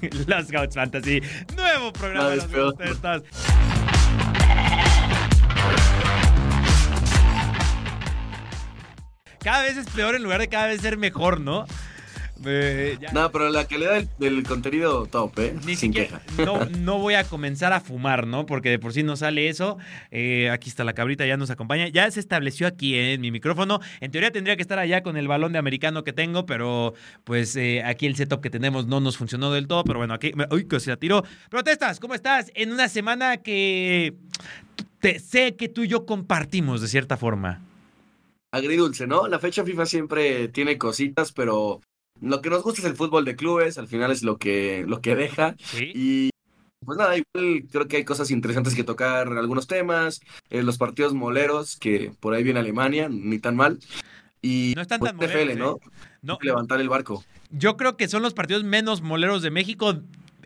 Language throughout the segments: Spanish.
Los Scouts Fantasy, nuevo programa de los protestas. Cada vez es peor en lugar de cada vez ser mejor, ¿no? Eh, no, pero la calidad del, contenido top, ¿eh? Sin queja. No, no voy a comenzar a fumar, ¿no? Porque de por sí no sale eso. Eh, aquí está la cabrita, ya nos acompaña. Ya se estableció aquí en mi micrófono. En teoría tendría que estar allá con el balón de americano que tengo, pero pues eh, aquí el setup que tenemos no nos funcionó del todo. Pero bueno, aquí. Uy, que se la tiró. Protestas, ¿cómo estás? En una semana que te, sé que tú y yo compartimos de cierta forma agridulce, ¿no? La fecha FIFA siempre tiene cositas, pero lo que nos gusta es el fútbol de clubes, al final es lo que, lo que deja. Y pues nada, igual creo que hay cosas interesantes que tocar, algunos temas, eh, los partidos moleros, que por ahí viene Alemania, ni tan mal. Y no están pues, tan moleros, ¿no? ¿eh? no levantar el barco. Yo creo que son los partidos menos moleros de México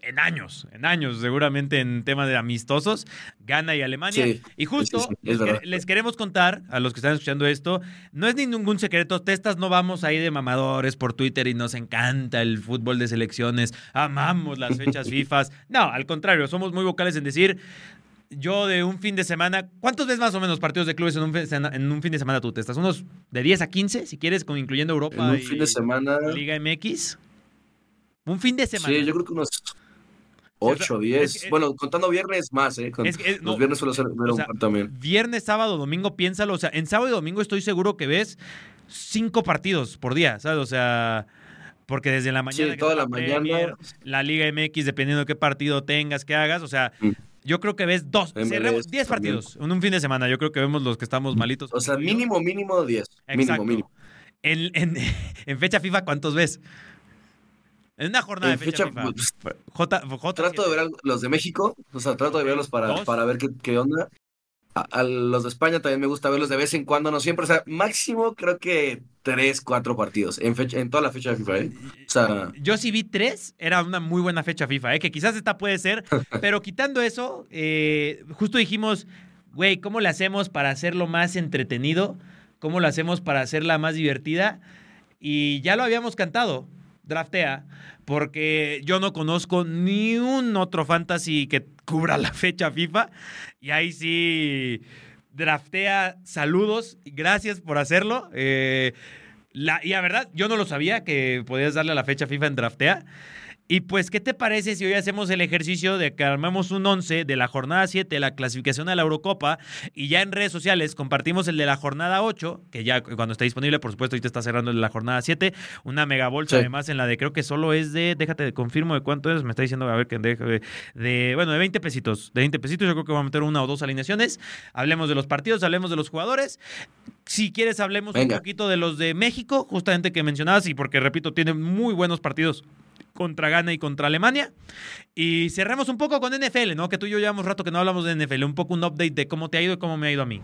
en años, en años, seguramente en temas de amistosos, Gana y Alemania. y justo les queremos contar a los que están escuchando esto, no es ningún secreto, testas no vamos ahí de mamadores por Twitter y nos encanta el fútbol de selecciones, amamos las fechas FIFA. No, al contrario, somos muy vocales en decir, yo de un fin de semana, ¿cuántos ves más o menos partidos de clubes en un, en un fin de semana tú testas? ¿Unos de 10 a 15, si quieres, con, incluyendo Europa un fin de semana... Liga MX? Un fin de semana. Sí, yo creo que unos 8, 10. bueno, contando viernes más, ¿eh? los viernes suelo ver un también. Viernes, sábado, domingo, piénsalo. O sea, en sábado y domingo estoy seguro que ves cinco partidos por día, ¿sabes? O sea, porque desde la mañana. Sí, toda la, mañana. La Liga MX, dependiendo de qué partido tengas, que hagas. O sea. Mm. Yo creo que ves dos, cerremos 10 partidos en un fin de semana. Yo creo que vemos los que estamos malitos. O sea, mínimo, mínimo 10. Mínimo, mínimo. En, en, en fecha FIFA, ¿cuántos ves? En una jornada de fecha, FIFA. Pues, trato de ver los de México, o sea, trato de verlos para, para ver qué, qué onda. A, los de España también me gusta verlos de vez en cuando, no siempre. O sea, máximo creo que tres, cuatro partidos en, fecha, en toda la fecha de FIFA, ¿eh? O sea... Yo sí vi tres, era una muy buena fecha FIFA, ¿eh? Que quizás esta puede ser, pero quitando eso, eh, justo dijimos, güey, ¿cómo le hacemos para hacerlo más entretenido? ¿Cómo lo hacemos para hacerla más divertida? Y ya lo habíamos cantado draftea, porque yo no conozco ni un otro fantasy que cubra la fecha FIFA. Y ahí sí, draftea, saludos, gracias por hacerlo. Eh, la, y la verdad, yo no lo sabía que podías darle a la fecha FIFA en draftea. Y pues, ¿qué te parece si hoy hacemos el ejercicio de que armemos un 11 de la jornada 7 de la clasificación a la Eurocopa y ya en redes sociales compartimos el de la jornada 8, que ya cuando está disponible, por supuesto, ahorita está cerrando el de la jornada 7, una mega bolsa además en la de creo que solo es de, déjate, confirmo de cuánto es, me está diciendo, a ver, que de, de, bueno, de 20 pesitos, de 20 pesitos, yo creo que vamos a meter una o dos alineaciones, hablemos de los partidos, hablemos de los jugadores, si quieres hablemos un poquito de los de México, justamente que mencionabas, y porque repito, tiene muy buenos partidos contra Ghana y contra Alemania. Y cerremos un poco con NFL, ¿no? Que tú y yo llevamos rato que no hablamos de NFL. Un poco un update de cómo te ha ido y cómo me ha ido a mí.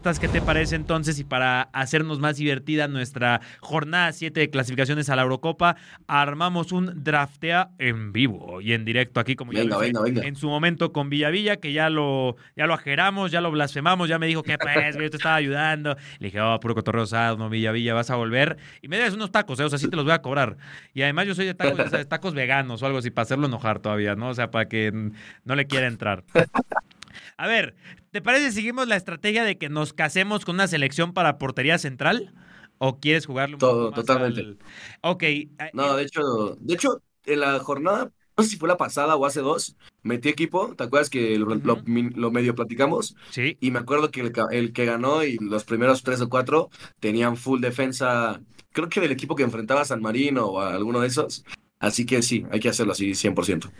¿Qué te parece entonces? Y para hacernos más divertida nuestra jornada 7 de clasificaciones a la Eurocopa, armamos un draftea en vivo y en directo aquí, como ya lo en su momento con Villavilla, que ya lo, ya lo ajeramos, ya lo blasfemamos, ya me dijo que pues, yo te estaba ayudando. Le dije, oh, puro cotorreo no, Villavilla, vas a volver. Y me das unos tacos, ¿eh? o sea, sí te los voy a cobrar. Y además yo soy de tacos, de tacos veganos o algo así, para hacerlo enojar todavía, ¿no? O sea, para que no le quiera entrar. A ver, ¿te parece si seguimos la estrategia de que nos casemos con una selección para portería central? ¿O quieres jugarlo un Todo, totalmente. Ok. No, de hecho, de hecho, en la jornada, no sé si fue la pasada o hace dos, metí equipo, ¿te acuerdas que lo, medio platicamos? Sí. Y me acuerdo que el, que ganó y los primeros tres o cuatro tenían full defensa, creo que del equipo que enfrentaba a San Marino o a alguno de esos. Así que sí, hay que hacerlo así 100%.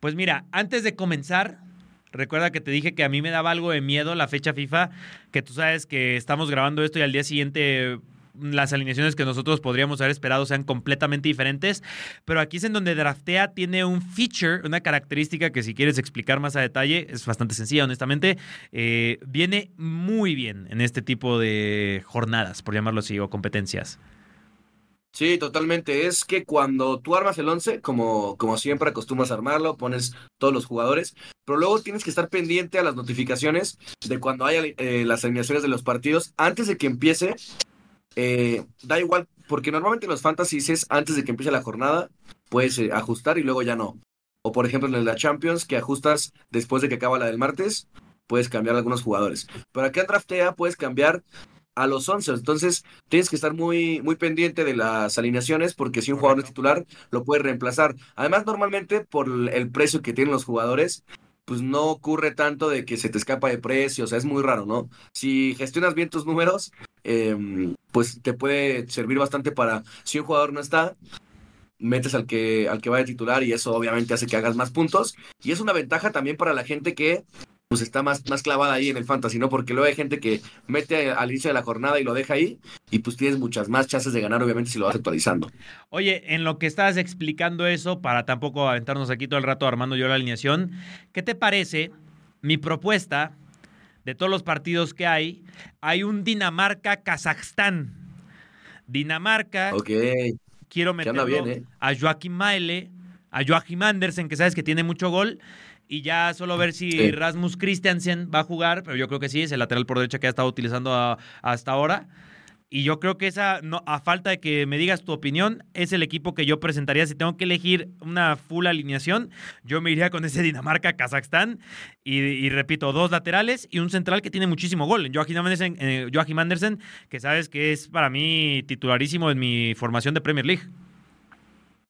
Pues mira, antes de comenzar, Recuerda que te dije que a mí me daba algo de miedo la fecha FIFA, que tú sabes que estamos grabando esto y al día siguiente las alineaciones que nosotros podríamos haber esperado sean completamente diferentes, pero aquí es en donde Draftea tiene un feature, una característica que si quieres explicar más a detalle, es bastante sencilla, honestamente, eh, viene muy bien en este tipo de jornadas, por llamarlo así, o competencias. Sí, totalmente. Es que cuando tú armas el 11, como, como siempre acostumbras a armarlo, pones todos los jugadores, pero luego tienes que estar pendiente a las notificaciones de cuando haya eh, las alineaciones de los partidos antes de que empiece. Eh, da igual, porque normalmente los fantasies es antes de que empiece la jornada, puedes eh, ajustar y luego ya no. O por ejemplo en la Champions, que ajustas después de que acaba la del martes, puedes cambiar algunos jugadores. Pero acá en Draftea puedes cambiar a los 11. Entonces, tienes que estar muy, muy pendiente de las alineaciones porque si un jugador es titular, lo puede reemplazar. Además, normalmente por el precio que tienen los jugadores, pues no ocurre tanto de que se te escapa de precio, o sea, es muy raro, ¿no? Si gestionas bien tus números, em, pues te puede servir bastante para, si un jugador no está, metes al que, al que va de titular y eso obviamente hace que hagas más puntos. Y es una ventaja también para la gente que pues está más, más clavada ahí en el fantasy, ¿no? Porque luego hay gente que mete al inicio de la jornada y lo deja ahí y pues tienes muchas más chances de ganar, obviamente, si lo vas actualizando. Oye, en lo que estás explicando eso, para tampoco aventarnos aquí todo el rato armando yo la alineación, ¿qué te parece mi propuesta de todos los partidos que hay? Hay un Dinamarca-Kazajstán. Dinamarca. Ok. Quiero meterlo ¿eh? a Joaquín Maele, a Joachim Andersen, que sabes que tiene mucho gol, y ya solo ver si Rasmus Christiansen va a jugar, pero yo creo que sí, es el lateral por derecha que ha estado utilizando hasta ahora. Y yo creo que esa, no, a falta de que me digas tu opinión, es el equipo que yo presentaría. Si tengo que elegir una full alineación, yo me iría con ese Dinamarca-Kazajstán. Y, repito, dos laterales y un central que tiene muchísimo gol. Joachim Andersen, eh, Joachim Andersen, que sabes que es para mí titularísimo en mi formación de Premier League.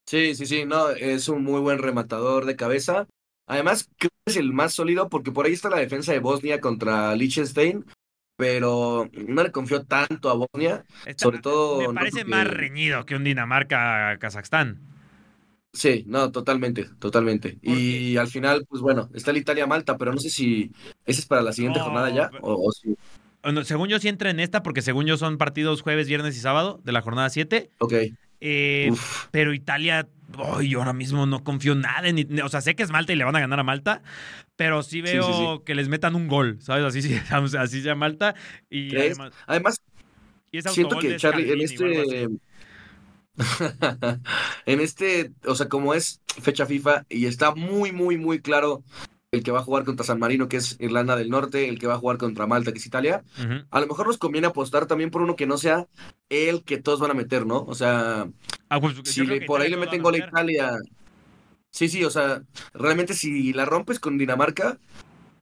Sí, sí, sí, no, es un muy buen rematador de cabeza. Además, creo que es el más sólido porque por ahí está la defensa de Bosnia contra Liechtenstein, pero no le confío tanto a Bosnia. sobre todo. Me parece más reñido que un Dinamarca-Kazajstán. Sí, no, totalmente, totalmente. Y al final, pues bueno, está el Italia-Malta, pero no sé si ese es para la siguiente jornada ya o, según yo sí entra en esta, porque según yo son partidos jueves, viernes y sábado de la jornada 7. Ok. Eh, pero Italia, yo ahora mismo no confío nada en. O sea, sé que es Malta y le van a ganar a Malta, pero sí veo que les metan un gol, ¿sabes? Así, así sea Malta. Y además, siento que Charlie, en este. en este, o sea, como es fecha FIFA y está muy, muy, muy claro el que va a jugar contra San Marino, que es Irlanda del Norte, el que va a jugar contra Malta, que es Italia. A lo mejor nos conviene apostar también por uno que no sea el que todos van a meter, ¿no? O sea, ah, pues, si por ahí le meten gol a Italia. Sí, sí, o sea, realmente si la rompes con Dinamarca,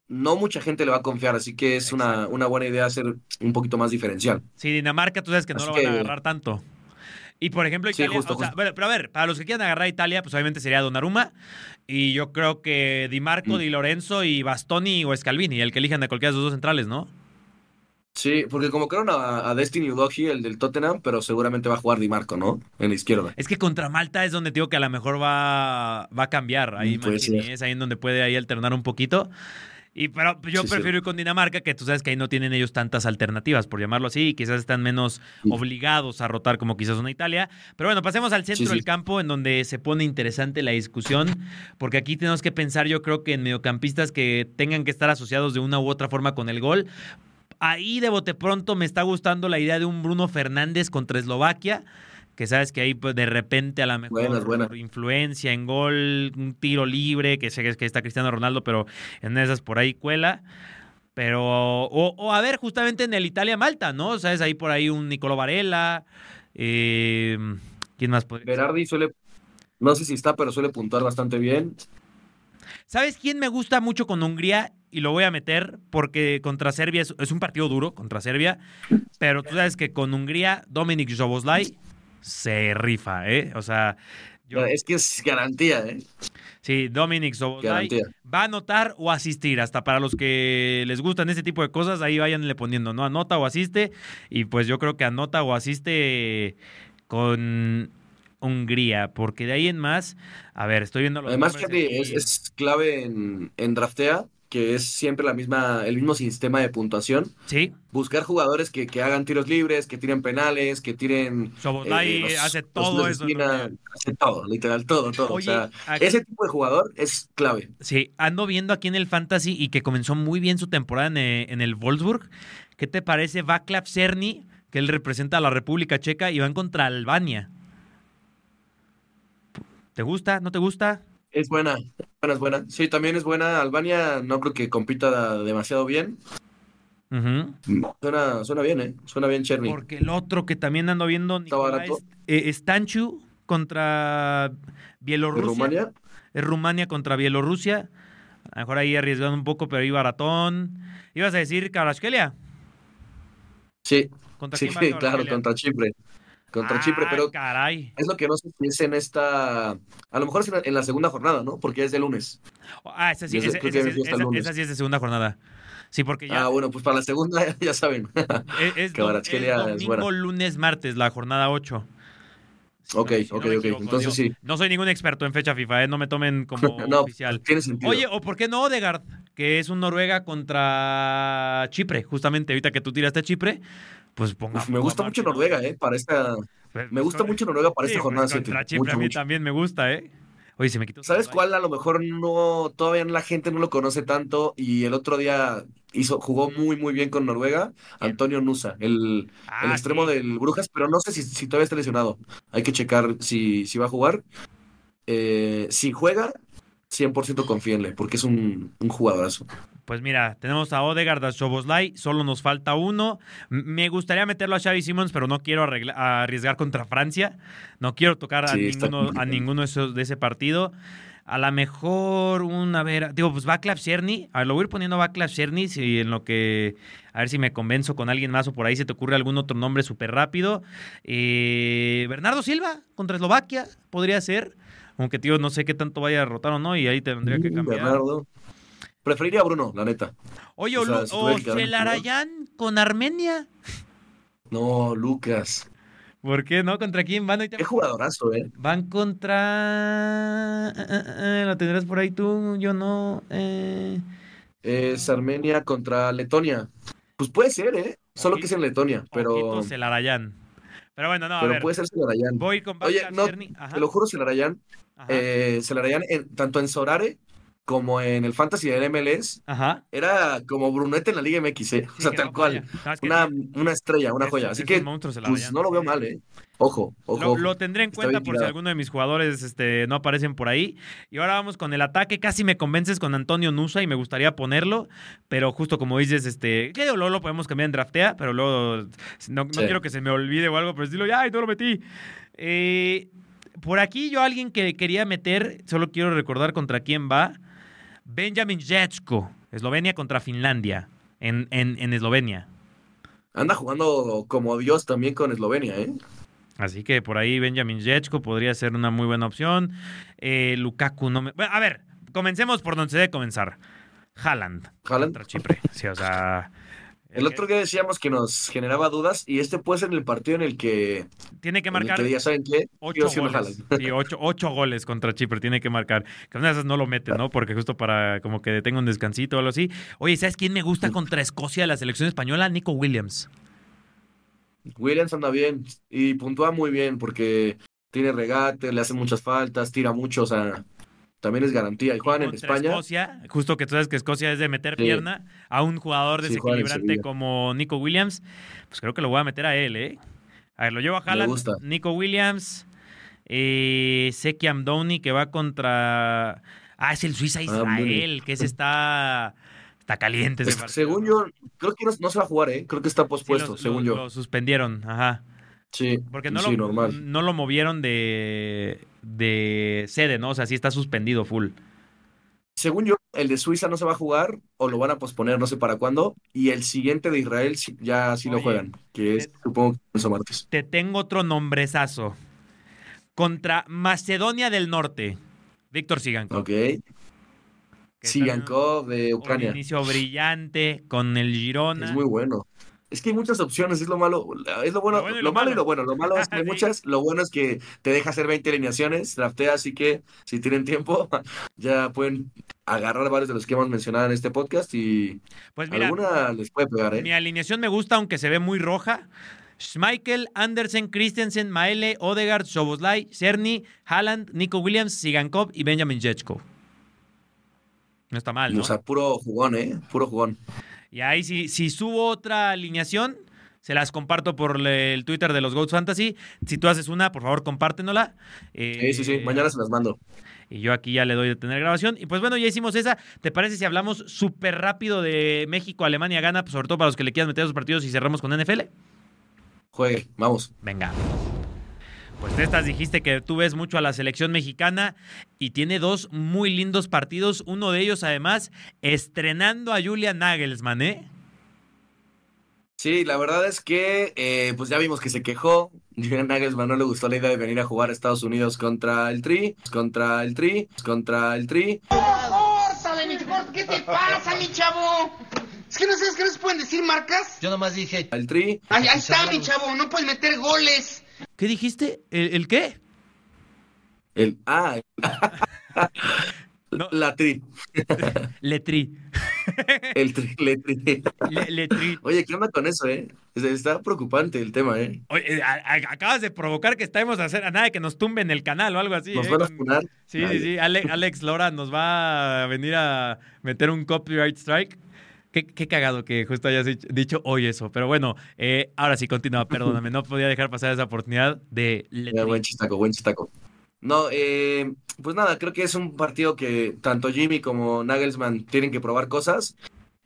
no mucha gente le va a confiar, así que es una, una, buena idea hacer un poquito más diferencial. Sí, Dinamarca, tú sabes que no lo van a agarrar tanto. Y por ejemplo, Italia, pero a ver, para los que quieran agarrar a Italia, pues obviamente sería Donnarumma. Y yo creo que Di Marco, mm. Di Lorenzo y Bastoni o Scalvini, el que elijan de cualquiera de esos dos centrales, ¿no? Sí, porque como que a, a Destiny Udogi, el del Tottenham, pero seguramente va a jugar Di Marco, ¿no? En la izquierda. Es que contra Malta es donde digo que a lo mejor va, va a cambiar. Ahí mm, es ahí en donde puede ahí alternar un poquito. Y pero yo prefiero ir con Dinamarca, que tú sabes que ahí no tienen ellos tantas alternativas, por llamarlo así, y quizás están menos obligados a rotar como quizás una Italia. Pero bueno, pasemos al centro del campo, en donde se pone interesante la discusión, porque aquí tenemos que pensar, yo creo que en mediocampistas que tengan que estar asociados de una u otra forma con el gol. Ahí de bote pronto me está gustando la idea de un Bruno Fernández contra Eslovaquia que sabes que ahí pues, de repente a la mejor influencia en gol, un tiro libre, que sé que, es que está Cristiano Ronaldo, pero en esas por ahí cuela. Pero, o, a ver, justamente en el Italia-Malta, ¿no? ¿Sabes? Ahí por ahí un Nicolo Varela. Eh, ¿Quién más puede Berardi suele, no sé si está, pero suele puntuar bastante bien. ¿Sabes quién me gusta mucho con Hungría? Y lo voy a meter porque contra Serbia es, es un partido duro, contra Serbia. Pero tú sabes que con Hungría, Dominic Zoboslai se rifa, ¿eh? O sea, yo... Es que es garantía, ¿eh? Sí, Dominic Soboslai va a anotar o asistir. Hasta para los que les gustan ese tipo de cosas, ahí váyanle poniendo, ¿no? Anota o asiste. Y pues yo creo que anota o asiste con Hungría, porque de ahí en más, a ver, estoy viendo los Además, que es, es, clave en, en draftea que es siempre la misma, el mismo sistema de puntuación. Sí. Buscar jugadores que, hagan tiros libres, que tiren penales, que tiren. Eh, hace todo eso. Hace todo, literal, todo, todo. o sea, ese tipo de jugador es clave. Sí, ando viendo aquí en el Fantasy y que comenzó muy bien su temporada en, eh, en el Wolfsburg. ¿Qué te parece Václav Cerny, que él representa a la República Checa y van contra Albania? ¿Te gusta? ¿No te gusta? Es buena, buena, es buena. Sí, también es buena. Albania no creo que compita demasiado bien. suena, suena bien, ¿eh? Suena bien Cherny. Porque el otro que también ando viendo Está barato. Es, eh, Stanchu contra Bielorrusia. ¿Rumania? Es Rumania contra Bielorrusia. A lo mejor ahí arriesgando un poco, pero ahí baratón. ¿Ibas a decir Caraskelia? Sí. ¿Contra sí, va claro, contra Chipre. Contra Chipre, Ah, pero caray. es lo que no sé si es en esta. A lo mejor es en la, segunda jornada, ¿no? Porque es de lunes. Ah, esa sí, esa, esa esa- lunes. esa sí es de segunda jornada. Sí, porque ya Ah, bueno, pues para la segunda ya saben. es, es dom- es domingo, lunes, martes, la jornada 8. Ok, Si no ok, me ok. Entonces digo, sí. No soy ningún experto en fecha FIFA, ¿eh? no me tomen como No, oficial. tiene sentido. Oye, o por qué no Odegaard, que es un Noruega contra Chipre, justamente ahorita que tú tiraste a Chipre, pues ponga. Uf, me gusta mucho Noruega, ¿eh? Para esta. Pues, Me gusta mucho Noruega para Sí, esta pues, jornada contra 7. Chipre Mucho, a mí mucho. también me gusta, ¿eh? Oye, se me quitó. ¿Sabes cuál a lo mejor no, todavía la gente no lo conoce tanto y el otro día hizo, jugó muy muy bien con Noruega? Antonio Nusa, el, el Ah, extremo sí. del Brujas, pero no sé si, si todavía está lesionado. Hay que checar si, si va a jugar. Eh, si juega, 100% confíenle, porque es un, un jugadorazo. Pues mira, tenemos a Odegaard, a Soboslai, solo nos falta uno. M- Me gustaría meterlo a Xavi Simons, pero no quiero arriesgar contra Francia. No quiero tocar a Sí, ninguno, a ninguno de, esos- de ese partido. A lo mejor un, a ver, digo, pues Václav Cherny. A ver, lo voy a ir poniendo Václav Cherny si en lo que, a ver si me convenzo con alguien más o por ahí se te ocurre algún otro nombre súper rápido. Eh, Bernardo Silva contra Eslovaquia podría ser. Aunque, tío, no sé qué tanto vaya a rotar o no y ahí tendría que Mm, cambiar. Bernardo. Preferiría a Bruno, la neta. Oye, O sea, si o con Armenia. No, Lucas. ¿Por qué no? ¿Contra quién van? Ahorita Qué jugadorazo, ¿eh? Van contra. eh, eh, eh, ¿Lo tendrás por ahí tú? Yo no. eh. Es Armenia contra Letonia. Pues puede ser, ¿eh? Solo que es en Letonia, pero, Celarayán. Pero bueno, no, a pero ver. puede ser Celarayán. Voy con Oye, no, Te lo juro, Celarayán. Eh, Celarayán, en- tanto en Sorare como en el Fantasy del MLS, ajá. era como Brunete en la Liga MX, ¿eh? O sea, tal no cual. falla. No, es que Una, una estrella, una es- joya. Así que, pues no lo veo mal, ¿eh? Ojo, ojo, Lo, ojo. lo tendré en Está cuenta por si alguno de mis jugadores este, no aparecen por ahí. Y ahora vamos con el ataque. Casi me convences con Antonio Nusa y me gustaría ponerlo. Pero justo como dices, este, que luego lo podemos cambiar en draftea, pero luego no, no Sí. quiero que se me olvide o algo, pero decirlo, ya, y no lo metí. Eh, por aquí yo alguien que quería meter, solo quiero recordar contra quién va. Benjamin Jecko, Eslovenia contra Finlandia, en, en, en Eslovenia. Anda jugando como Dios también con Eslovenia, ¿eh? Así que por ahí Benjamin Jechko podría ser una muy buena opción. Eh, Lukaku no me... Bueno, a ver, comencemos por donde se debe comenzar. Haaland. Haaland. Contra Chipre. Sí, o sea... El otro día decíamos que nos generaba dudas y este puede ser el partido en el que, Tiene que marcar que diga, ¿saben qué? ocho goles. Sí, ocho, ocho goles contra Chipre. Tiene que marcar. Que una de esas no lo mete, ¿no? Porque justo para como que tenga un descansito o algo así. Oye, ¿sabes quién me gusta contra Escocia de la selección española? Nico Williams. Williams anda bien y puntúa muy bien porque tiene regate, le hacen muchas faltas, tira mucho, o sea, también es garantía. Y juegan en España. Escocia, justo que tú sabes que Escocia es de meter Sí. pierna a un jugador desequilibrante como Nico Williams, pues creo que lo voy a meter a él, ¿eh? A ver, lo llevo a Haaland, gusta. Nico Williams, eh, Seki Amdouni que va contra... Ah, es el Suiza Israel, Amdouni. que ese está, está caliente ese según yo, creo que no, no se va a jugar, ¿eh? Creo que está Sí, pospuesto, según yo. Lo suspendieron, ajá. Sí, Porque no, sí, lo, normal. no lo movieron de, de sede, ¿no? O sea, sí está suspendido full. Según yo, el de Suiza no se va a jugar o lo van a posponer, no sé para cuándo. Y el siguiente de Israel ya sí lo juegan, que es, te- supongo, que martes. Te tengo otro nombrezazo. Contra Macedonia del Norte. Víctor Sigankov. Ok. Sigankov de en Un Ucrania. inicio brillante con el Girona. Es muy bueno. Es que hay muchas opciones, es lo malo. Es lo bueno, Lo bueno y lo, lo malo y lo bueno. Lo malo es que hay muchas, lo bueno es que te deja hacer 20 alineaciones, draftea, así que si tienen tiempo, ya pueden agarrar varios de los que hemos mencionado en este podcast y Pues mira, alguna les puede pegar, mi ¿eh? alineación me gusta, aunque se ve muy roja. Schmeichel, Andersen, Christensen, Maele, Odegaard, Soboslai, Cerny, Haaland, Nico Williams, Sigankov y Benjamin Jechko. No está mal, ¿no? O sea, puro jugón, ¿eh? Puro jugón. Y ahí si, si subo otra alineación, se las comparto por el Twitter de los Goats Fantasy. Si tú haces una, por favor, compártenola. Sí, sí, sí. Eh, Mañana se las mando. Y yo aquí ya le doy de tener grabación. Y pues bueno, ya hicimos esa. ¿Te parece si hablamos súper rápido de México, Alemania gana? Pues sobre todo para los que le quieran meter a los partidos y cerramos con NFL. Juegue, vamos. Venga. Pues estas dijiste que tú ves mucho a la selección mexicana y tiene dos muy lindos partidos. Uno de ellos, además, estrenando a Julian Nagelsmann, ¿eh? Sí, la verdad es que eh, pues ya vimos que se quejó. Julian Nagelsmann no le gustó la idea de venir a jugar a Estados Unidos contra el Tri, contra el Tri, contra el Tri. ¿Qué te pasa, mi chavo? Es que no sabes que no se pueden decir marcas. Yo nomás dije. El tri. Ahí, está, mi chavo. No puedes meter goles. ¿Qué dijiste? ¿El, qué? El. Ah. La tri. Letri. El tri, letri. Le, tri. Oye, ¿qué onda con eso, eh? Está preocupante el tema, ¿eh? Oye, acabas de provocar que estemos a hacer a nada que nos tumben el canal o algo así. Nos ¿eh? van a funar. Sí, sí, sí. Alex, Lora nos va a venir a meter un copyright strike. Qué, cagado que justo hayas dicho hoy eso. Pero bueno, eh, ahora sí, continúa, perdóname. No podía dejar pasar esa oportunidad de... buen chistaco, buen chistaco. No, eh, pues nada, creo que es un partido que tanto Jimmy como Nagelsmann tienen que probar cosas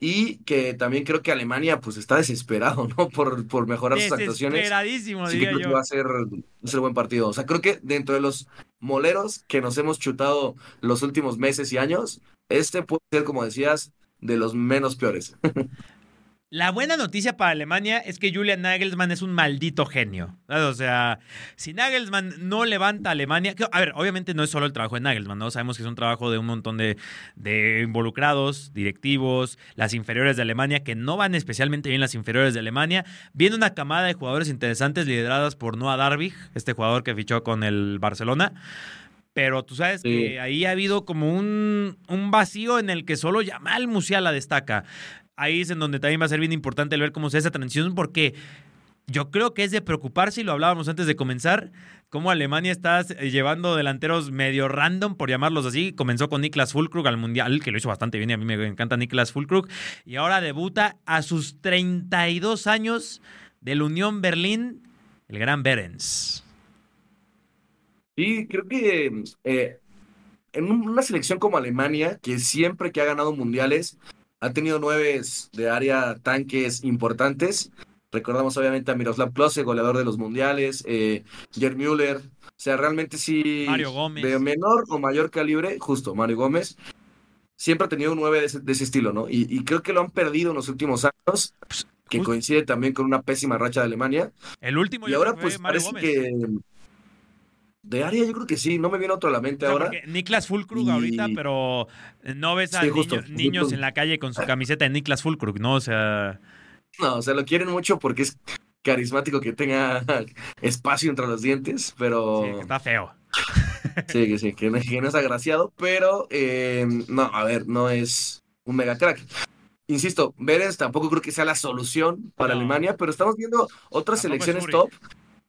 y que también creo que Alemania pues está desesperado, ¿no? Por, por mejorar sus actuaciones. Desesperadísimo, diría yo. va a ser, un buen partido. O sea, creo que dentro de los moleros que nos hemos chutado los últimos meses y años, este puede ser, como decías, de los menos peores. La buena noticia para Alemania es que Julian Nagelsmann es un maldito genio. O sea, si Nagelsmann no levanta a Alemania, a ver, obviamente no es solo el trabajo de Nagelsmann, ¿no? Sabemos que es un trabajo de un montón de, de, involucrados, directivos, las inferiores de Alemania, que no van especialmente bien las inferiores de Alemania. Viene una camada de jugadores interesantes lideradas por Noah Darvig, este jugador que fichó con el Barcelona. Pero tú sabes que ahí ha habido como un, un, vacío en el que solo Yamal Musiala destaca. Ahí es en donde también va a ser bien importante ver cómo se hace esa transición, porque yo creo que es de preocuparse, y lo hablábamos antes de comenzar, cómo Alemania está llevando delanteros medio random, por llamarlos así. Comenzó con Niklas Fulkrug al Mundial, que lo hizo bastante bien y a mí me encanta Niklas Fulkrug. Y ahora debuta a sus 32 años del Unión Berlín, el gran Berens. Sí, creo que eh, en una selección como Alemania, que siempre que ha ganado mundiales, ha tenido nueve de área tanques importantes. Recordamos obviamente a Miroslav Klose, goleador de los mundiales, eh, Gerd Müller. O sea, realmente sí. Mario Gómez. De menor o mayor calibre, justo, Mario Gómez. Siempre ha tenido nueve de ese, estilo, ¿no? Y, creo que lo han perdido en los últimos años, pues, que coincide también con una pésima racha de Alemania. El último y ahora, pues parece que de área yo creo que sí, no me viene otro a la mente ahora. Niklas Fulkrug ahorita, pero no ves a niños en la calle con su camiseta de Niklas Fulkrug, ¿no? O sea... No, o sea, lo quieren mucho porque es carismático que tenga espacio entre los dientes, pero... Sí, está feo. Sí, que sí, que no, es agraciado, pero eh, no, a ver, no es un mega crack. Insisto, Beres tampoco creo que sea la solución para Alemania, pero estamos viendo otras selecciones top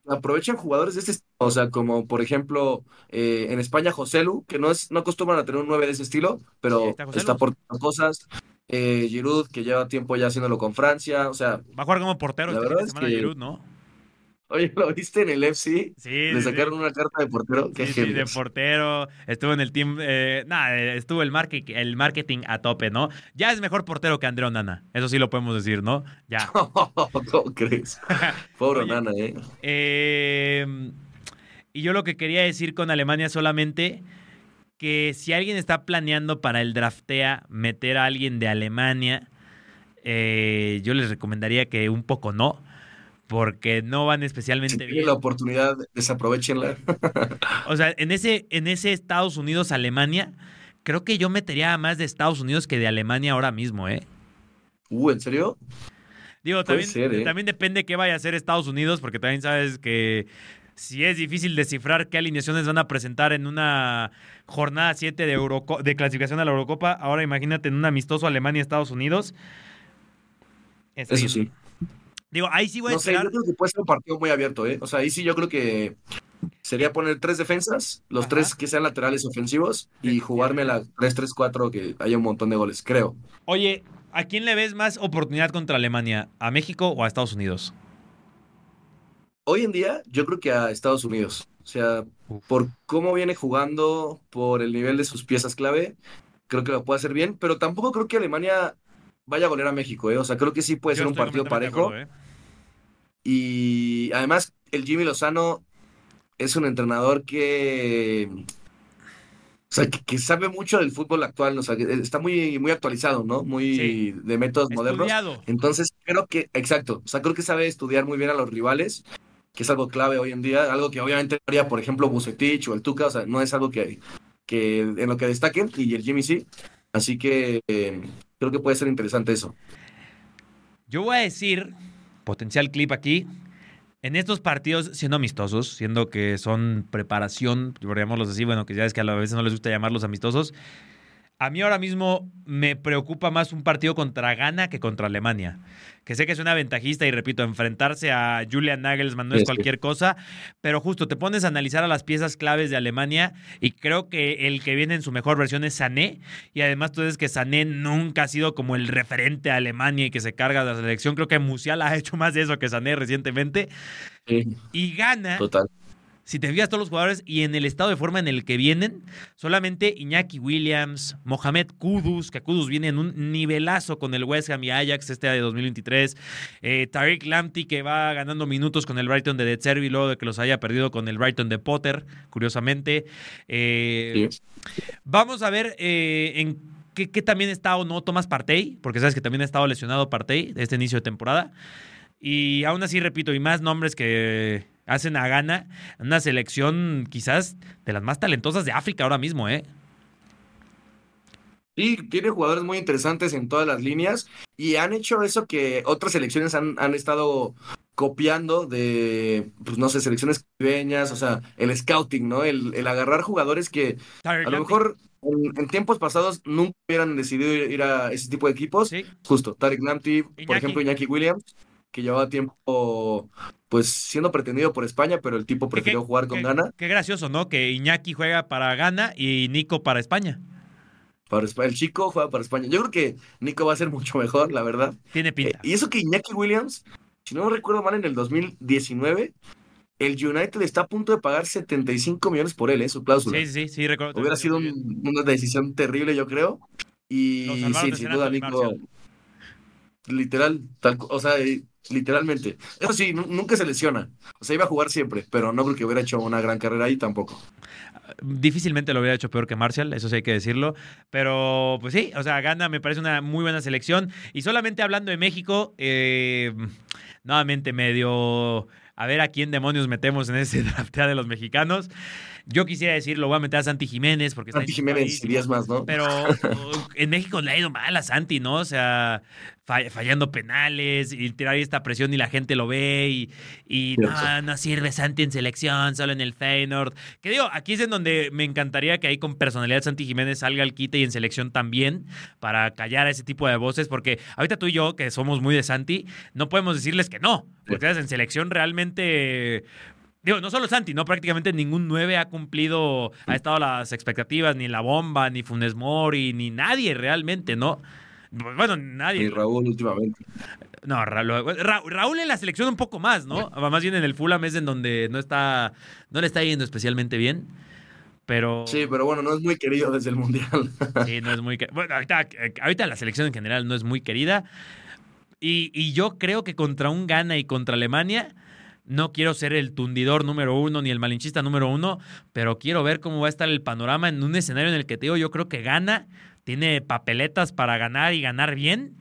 aprovechan jugadores de este o sea, como por ejemplo eh, en España Joselu, que no es no acostumbran a tener un 9 de ese estilo, pero está, por cosas. Eh, Giroud, que lleva tiempo ya haciéndolo con Francia, o sea... Va a jugar como portero la verdad semana Giroud, ¿no? Oye, ¿lo viste en el FC? Sí. Le sacaron una carta de portero. Qué sí, de portero. Estuvo en el team. Eh, nada, estuvo el, marketing, el marketing a tope, ¿no? Ya es mejor portero que Andreo Nana. Eso sí lo podemos decir, ¿no? Ya. ¿Cómo crees? Pobre Nana, ¿eh? ¿eh? Y yo lo que quería decir con Alemania solamente que si alguien está planeando para el draftea meter a alguien de Alemania, eh, yo les recomendaría que un poco no porque no van especialmente bien. la oportunidad, desaprovechenla. o sea, en ese, en ese Estados Unidos-Alemania, creo que yo metería más de Estados Unidos que de Alemania ahora mismo, ¿eh? Uh, ¿en serio? Digo, también, ¿eh? también depende qué vaya a hacer Estados Unidos, porque también sabes que si es difícil descifrar qué alineaciones van a presentar en una jornada 7 de, de clasificación a la Eurocopa, ahora imagínate en un amistoso Alemania-Estados Unidos. Eso sí. Digo, ahí sí voy a no sé, yo creo que puede ser un partido muy abierto, ¿eh? O sea, ahí sí yo creo que sería poner tres defensas, los tres que sean laterales ofensivos y jugarme la 3-3-4 que haya un montón de goles, creo. Oye, ¿a quién le ves más oportunidad contra Alemania? ¿A México o a Estados Unidos? Hoy en día, yo creo que a Estados Unidos. O sea, por cómo viene jugando, por el nivel de sus piezas clave, creo que lo puede hacer bien, pero tampoco creo que Alemania vaya a golear a México, ¿eh? O sea, creo que sí puede ser un partido parejo. ¿eh? Y además, el Jimmy Lozano es un entrenador que, o sea, que, sabe mucho del fútbol actual, o sea, está muy, muy actualizado, ¿no? Muy de métodos modernos. Entonces, creo que, exacto, o sea, creo que sabe estudiar muy bien a los rivales, que es algo clave hoy en día, algo que obviamente haría, por ejemplo, Bucetich o el Tuca, o sea, no es algo que, que en lo que destaquen, y el Jimmy sí. Así que eh, creo que puede ser interesante eso. Yo voy a decir, potencial clip aquí, en estos partidos, siendo amistosos, siendo que son preparación, llamémoslos así, bueno, que ya es que a veces no les gusta llamarlos amistosos, a mí ahora mismo me preocupa más un partido contra Ghana que contra Alemania. Que sé que es una ventajista y repito, enfrentarse a Julian Nagelsmann no es cualquier cosa, pero justo te pones a analizar a las piezas claves de Alemania y creo que el que viene en su mejor versión es Sané y además tú ves que Sané nunca ha sido como el referente a Alemania y que se carga de la selección. Creo que Musiala ha hecho más de eso que Sané recientemente. Y gana. Total si te fijas todos los jugadores y en el estado de forma en el que vienen, solamente Iñaki Williams, Mohamed Kudus, que Kudus viene en un nivelazo con el West Ham y Ajax este de 2023, eh, Tariq Lamptey que va ganando minutos con el Brighton de De Zerbi luego de que los haya perdido con el Brighton de Potter, curiosamente. Eh, vamos a ver eh, en qué, también está o no Thomas Partey, porque sabes que también ha estado lesionado Partey de este inicio de temporada. Y aún así, repito, y más nombres que hacen a Ghana una selección quizás de las más talentosas de África ahora mismo, ¿eh? Sí, tiene jugadores muy interesantes en todas las líneas y han hecho eso que otras selecciones han, estado copiando de, pues no sé, selecciones caribeñas, o sea, el scouting, ¿no? El, agarrar jugadores que a lo mejor en, tiempos pasados nunca hubieran decidido ir, a ese tipo de equipos. Justo, Tarek Lamptey, por ejemplo, Iñaki Williams que llevaba tiempo pues siendo pretendido por España, pero el tipo prefirió jugar con Ghana. Qué gracioso, ¿no? Que Iñaki juega para Ghana y Nico para España. Para El chico juega para España. Yo creo que Nico va a ser mucho mejor, la verdad. Tiene pinta. Eh, y eso que Iñaki Williams, si no me recuerdo mal, en el 2019, el United está a punto de pagar 75 millones por él, ¿eh? Su cláusula. Sí, sí, sí, recuerdo. Hubiera sido una decisión terrible, yo creo. Y sí, sin duda, Nico. Literal, tal, o sea, literalmente. Eso sí, nunca se lesiona. O sea, iba a jugar siempre, pero no porque hubiera hecho una gran carrera ahí tampoco. Difícilmente lo hubiera hecho peor que Marshall, eso sí hay que decirlo. Pero pues sí, o sea, Gana me parece una muy buena selección. Y solamente hablando de México, eh, nuevamente medio a ver a quién demonios metemos en ese draftea de los mexicanos. Yo quisiera decir, lo voy a meter a Santi Jiménez porque Santi Jiménez, dirías más, ¿no? Pero en México le ha ido mal a Santi, ¿no? O sea, fallando penales y tirar esta presión y la gente lo ve y, y no, no sirve Santi en selección, solo en el Feyenoord. Que digo, aquí es en donde me encantaría que ahí con personalidad Santi Jiménez salga al quite y en selección también para callar a ese tipo de voces, porque ahorita tú y yo, que somos muy de Santi, no podemos decirles que no, porque en selección realmente Digo, no solo Santi, no prácticamente ningún 9 ha cumplido, ha estado las expectativas, ni la bomba, ni Funes Mori, ni nadie realmente, ¿no? Bueno, nadie. Ni Raúl últimamente. No, Raúl, en la selección un poco más, ¿no? Más bien en el Fulham es en donde no está, no le está yendo especialmente bien. Pero... Sí, pero bueno, no es muy querido desde el Mundial. Sí, no es muy querido. Bueno, ahorita, ahorita, la selección en general no es muy querida. Y, y yo creo que contra un Ghana y contra Alemania no quiero ser el tundidor número uno ni el malinchista número uno, pero quiero ver cómo va a estar el panorama en un escenario en el que te digo, yo creo que gana, tiene papeletas para ganar y ganar bien.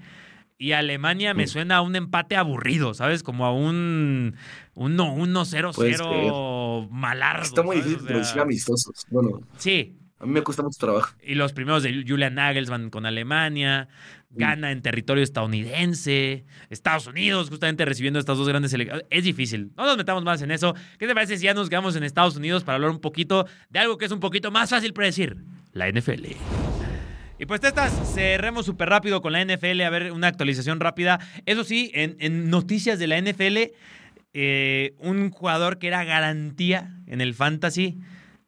Y Alemania me suena a un empate aburrido, ¿sabes? Como a un 1-0-0 malardo. Está muy difícil producir amistosos. Bueno. Sí. A mí me cuesta mucho trabajo. Y los primeros de Julian Nagelsmann con Alemania gana en territorio estadounidense, Estados Unidos, justamente recibiendo estas dos grandes selecciones. Es difícil. No nos metamos más en eso. ¿Qué te parece si ya nos quedamos en Estados Unidos para hablar un poquito de algo que es un poquito más fácil predecir? La NFL. Y pues estas cerremos súper rápido con la NFL, a ver una actualización rápida. Eso sí, en, noticias de la NFL, eh, un jugador que era garantía en el fantasy.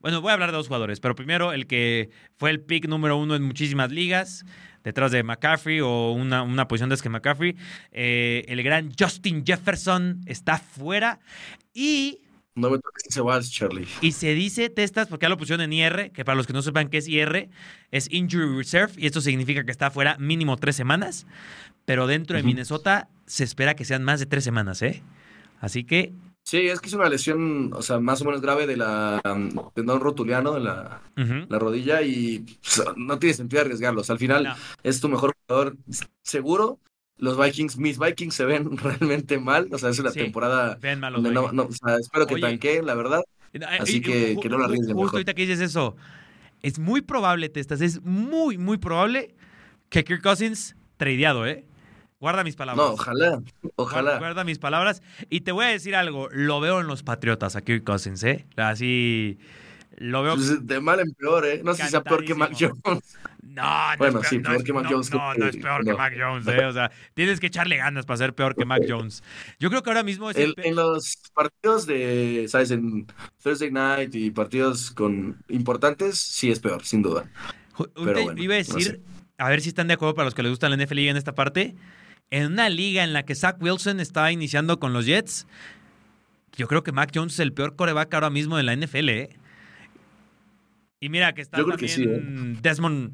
Bueno, voy a hablar de dos jugadores, pero primero el que fue el pick número uno en muchísimas ligas, detrás de McCaffrey o una, una posición de que McCaffrey. Eh, el gran Justin Jefferson está fuera y... No me toques ese vas, Charlie. Y se dice, testas, porque ya lo pusieron en IR, que para los que no sepan qué es IR, es Injury Reserve, y esto significa que está fuera mínimo tres semanas, pero dentro de Minnesota se espera que sean más de tres semanas, ¿eh? Así que Sí, es que es una lesión, o sea, más o menos grave de la um, tendón rotuliano en la, la rodilla y pues, no tiene sentido arriesgarlos. Al final es tu mejor jugador seguro. Los Vikings, mis Vikings se ven realmente mal, o sea, es una temporada no, no, o sea, espero que tanqueen, la verdad. Así que, que no lo arriesguen Justo ahorita que dices eso, es muy probable, Testas, es muy, muy probable que Kirk Cousins tradeado, ¿eh? Guarda mis palabras. No, ojalá, ojalá. Guarda, mis palabras. Y te voy a decir algo, lo veo en los Patriotas a Kirk Cousins, ¿eh? Así, lo veo... Pues, de mal en peor, ¿eh? No sé si sea peor que Mac Jones. No, no bueno, es peor, sí, peor que Mac Jones. No, no, es peor que Mac Jones, ¿eh? O sea, tienes que echarle ganas para ser peor que Mac Jones. Yo creo que ahora mismo es... en los partidos de, ¿sabes? En Thursday Night y partidos con importantes, sí es peor, sin duda. Pero bueno, iba a decir, a ver si están de acuerdo para los que les gusta la NFL en esta parte en una liga en la que Zach Wilson está iniciando con los Jets, yo creo que Mac Jones es el peor coreback ahora mismo en la NFL. ¿eh? Y mira que está también ¿eh? Desmond,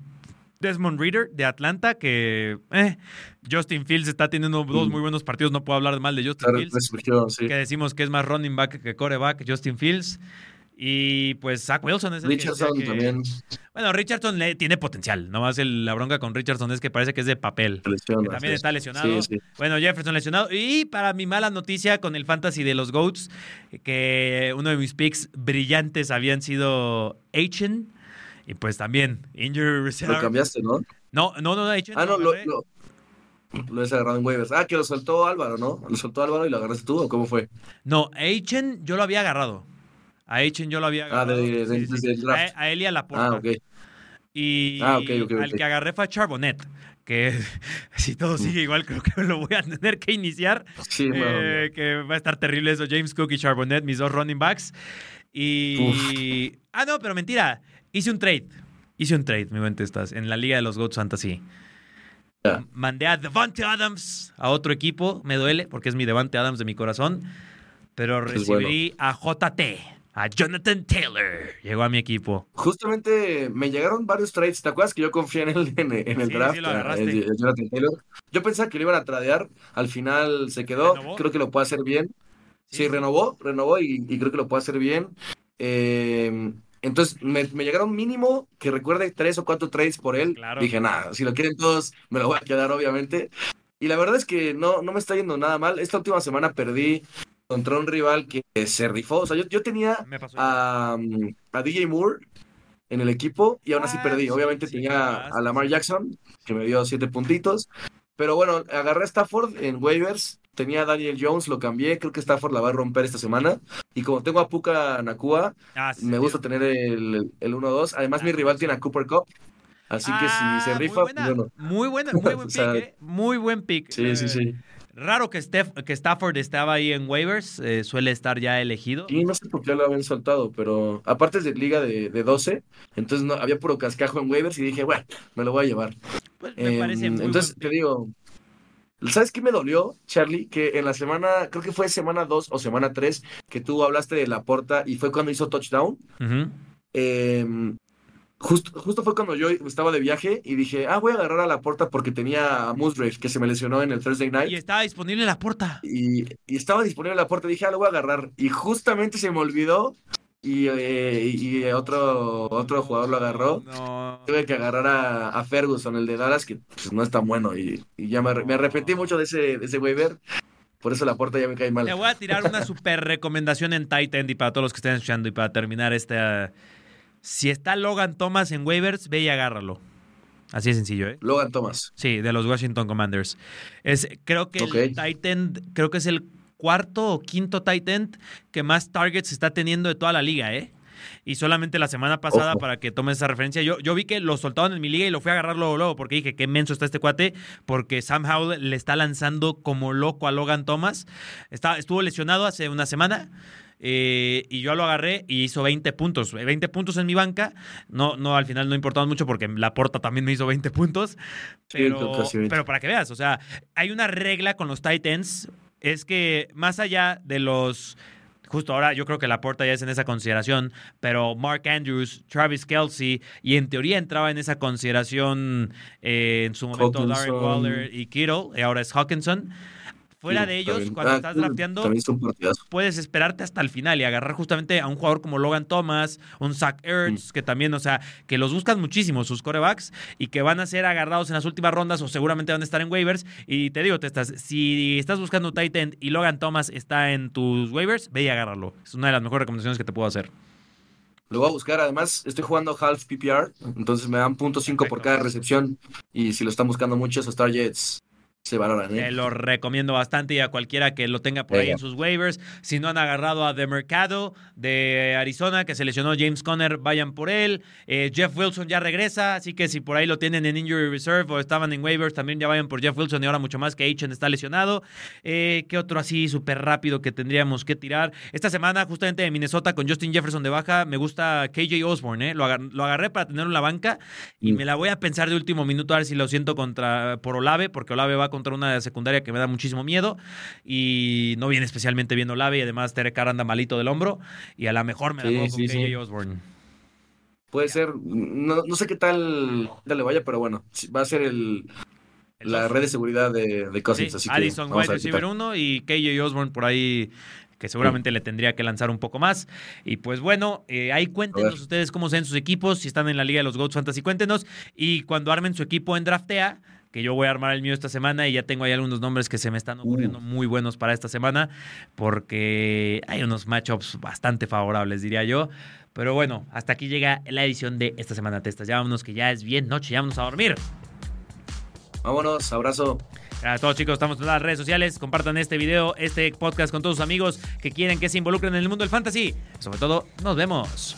Desmond Reader de Atlanta, que eh, Justin Fields está teniendo dos mm. muy buenos partidos. No puedo hablar mal de Justin Fields. Que decimos que es más running back que coreback, Justin Fields. Y pues Zach Wilson es el Richardson también. Bueno, Richardson le, tiene potencial. Nomás el, la bronca con Richardson es que parece que es de papel. también está lesionado. Bueno, Jefferson lesionado. Y para mi mala noticia con el fantasy de los Goats, que uno de mis picks brillantes habían sido Achen. Y pues también, injury reserve. Lo cambiaste, ¿no? No, no, no, Achen. Ah, no, lo, lo, lo has agarrado en waivers. Ah, que lo soltó Álvaro, ¿no? Lo soltó Álvaro y lo agarraste tú, ¿o cómo fue? No, Achen yo lo había agarrado. A Echen yo lo había agarrado. Ah, de, de, A, él y a Laporta. Ah, ok. Y, ah, al que agarré fue a Charbonnet, que si todo sigue igual creo que lo voy a tener que iniciar. Sí, eh, que va a estar terrible eso. James Cook y Charbonnet, mis dos running backs. Y... Ah, no, pero mentira. Hice un trade. Hice un trade, mi mente estás, en la Liga de los Goats Fantasy. Mandé a Devante Adams a otro equipo. Me duele porque es mi Devante Adams de mi corazón. Pero recibí a JT a Jonathan Taylor. Llegó a mi equipo. Justamente me llegaron varios trades. ¿Te acuerdas que yo confié en el, en, el draft? Jonathan Taylor. Yo pensaba que lo iban a tradear. Al final se quedó. Creo que lo puede hacer bien. Sí, renovó, renovó y, creo que lo puede hacer bien. Eh, entonces me, llegaron mínimo que recuerde tres o cuatro trades por él. Dije, nada, si lo quieren todos, me lo voy a quedar, obviamente. Y la verdad es que no, no me está yendo nada mal. Esta última semana perdí contra un rival que se rifó. O sea, yo, tenía a, a, DJ Moore en el equipo y aún así ah, perdí. Obviamente tenía a Lamar Jackson, que me dio siete puntitos. Pero bueno, agarré a Stafford en waivers. Tenía a Daniel Jones, lo cambié. Creo que Stafford la va a romper esta semana. Y como tengo a Puka Nakua, ah, me gusta tener el, el 1-2. Además, mi rival tiene a Cooper Cup. Así que si se rifa, muy buena, pues muy, buena, muy buen pick, ¿eh? Muy buen pick. Sí, sí, sí. Raro que, que Stafford estaba ahí en waivers, eh, suele estar ya elegido. Y no sé por qué lo habían soltado, pero aparte es de liga de, de 12, entonces no, había puro cascajo en waivers y dije, bueno, me lo voy a llevar. Pues me parece em, Entonces te digo, ¿sabes qué me dolió, Charlie? Que en la semana, creo que fue semana 2 o semana 3, que tú hablaste de la porta y fue cuando hizo touchdown. Justo, justo fue cuando yo estaba de viaje y dije, ah, voy a agarrar a la puerta porque tenía a Musgrave que se me lesionó en el Thursday night. Y estaba disponible la puerta. Y, y estaba disponible la puerta. Dije, ah, lo voy a agarrar. Y justamente se me olvidó y, eh, y otro, otro jugador lo agarró. Tuve que agarrar a, a, Ferguson, el de Dallas, que pues, no es tan bueno. Y, y ya me, me, arrepentí mucho de ese, de ese waiver. Por eso la puerta ya me cae mal. Le voy a tirar una super recomendación en tight end y para todos los que estén escuchando y para terminar esta si está Logan Thomas en waivers, ve y agárralo. Así de sencillo, ¿eh? Logan Thomas. Sí, de los Washington Commanders. Es, creo que el Titan, creo que es el cuarto o quinto Titan que más targets está teniendo de toda la liga, ¿eh? Y solamente la semana pasada, para que tomes esa referencia, yo, yo vi que lo soltaban en mi liga y lo fui a agarrar luego, luego, porque dije, qué menso está este cuate, porque Sam Howell le está lanzando como loco a Logan Thomas. Está, estuvo lesionado hace una semana. Eh, y yo lo agarré y hizo 20 puntos. 20 puntos en mi banca. No, no, al final no importaba mucho porque la porta también me hizo 20 puntos. Pero, pero para que veas, o sea, hay una regla con los Titans. Es que más allá de los justo ahora yo creo que la porta ya es en esa consideración, pero Mark Andrews, Travis Kelsey, y en teoría entraba en esa consideración eh, en su momento Darren Waller y Kittle, y ahora es Hawkinson fuera de ellos, cuando Ah, estás mm, drafteando, También es puedes esperarte hasta el final y agarrar justamente a un jugador como Logan Thomas, un Zach Ertz, que también, o sea, que los buscan muchísimo sus corebacks y que van a ser agarrados en las últimas rondas o seguramente van a estar en waivers. Y te digo, te estás, si estás buscando tight end y Logan Thomas está en tus waivers, ve y agárralo. Es una de las mejores recomendaciones que te puedo hacer. Lo voy a buscar. Además, estoy jugando half PPR, entonces me dan punto cinco por Perfecto. cada recepción. Y si lo están buscando mucho, esos targets se valoran. ¿eh? lo recomiendo bastante y a cualquiera que lo tenga por ahí en sus waivers. Si no han agarrado a The Mercado de Arizona, que se lesionó James Conner, vayan por él. Eh, Jeff Wilson ya regresa, así que si por ahí lo tienen en Injury Reserve o estaban en waivers, también ya vayan por Jeff Wilson y ahora mucho más que Aichen está lesionado. Eh, ¿Qué otro así súper rápido que tendríamos que tirar? Esta semana, justamente de Minnesota, con Justin Jefferson de baja, me gusta KJ Osborne, ¿eh? Lo, agar- lo agarré para tenerlo en la banca y Mm. me la voy a pensar de último minuto a ver si lo siento contra por Olave, porque Olave va contra una secundaria que me da muchísimo miedo y no viene especialmente bien Olave y además Derek Carr anda malito del hombro y a lo mejor me la Sí, con sí. Osborne. Puede ser, no, no sé qué tal le vaya, pero bueno, va a ser el, El la red de seguridad de, de Cousins. así que Addison ver qué Receiver tal. 1 y KJ Osborne por ahí que seguramente le tendría que lanzar un poco más. Y pues bueno, eh, ahí cuéntenos ustedes cómo sean sus equipos, si están en la Liga de los Goats Fantasy, cuéntenos. Y cuando armen su equipo en Draftea, que yo voy a armar el mío esta semana y ya tengo ahí algunos nombres que se me están ocurriendo Uh. muy buenos para esta semana, porque hay unos matchups bastante favorables, diría yo. Pero bueno, hasta aquí llega la edición de esta semana Testas. Ya vámonos que ya es bien noche, ya vámonos a dormir. Vámonos, abrazo. A todos chicos, estamos en las redes sociales. Compartan este video, este podcast con todos sus amigos que quieren que se involucren en el mundo del fantasy. Sobre todo, nos vemos.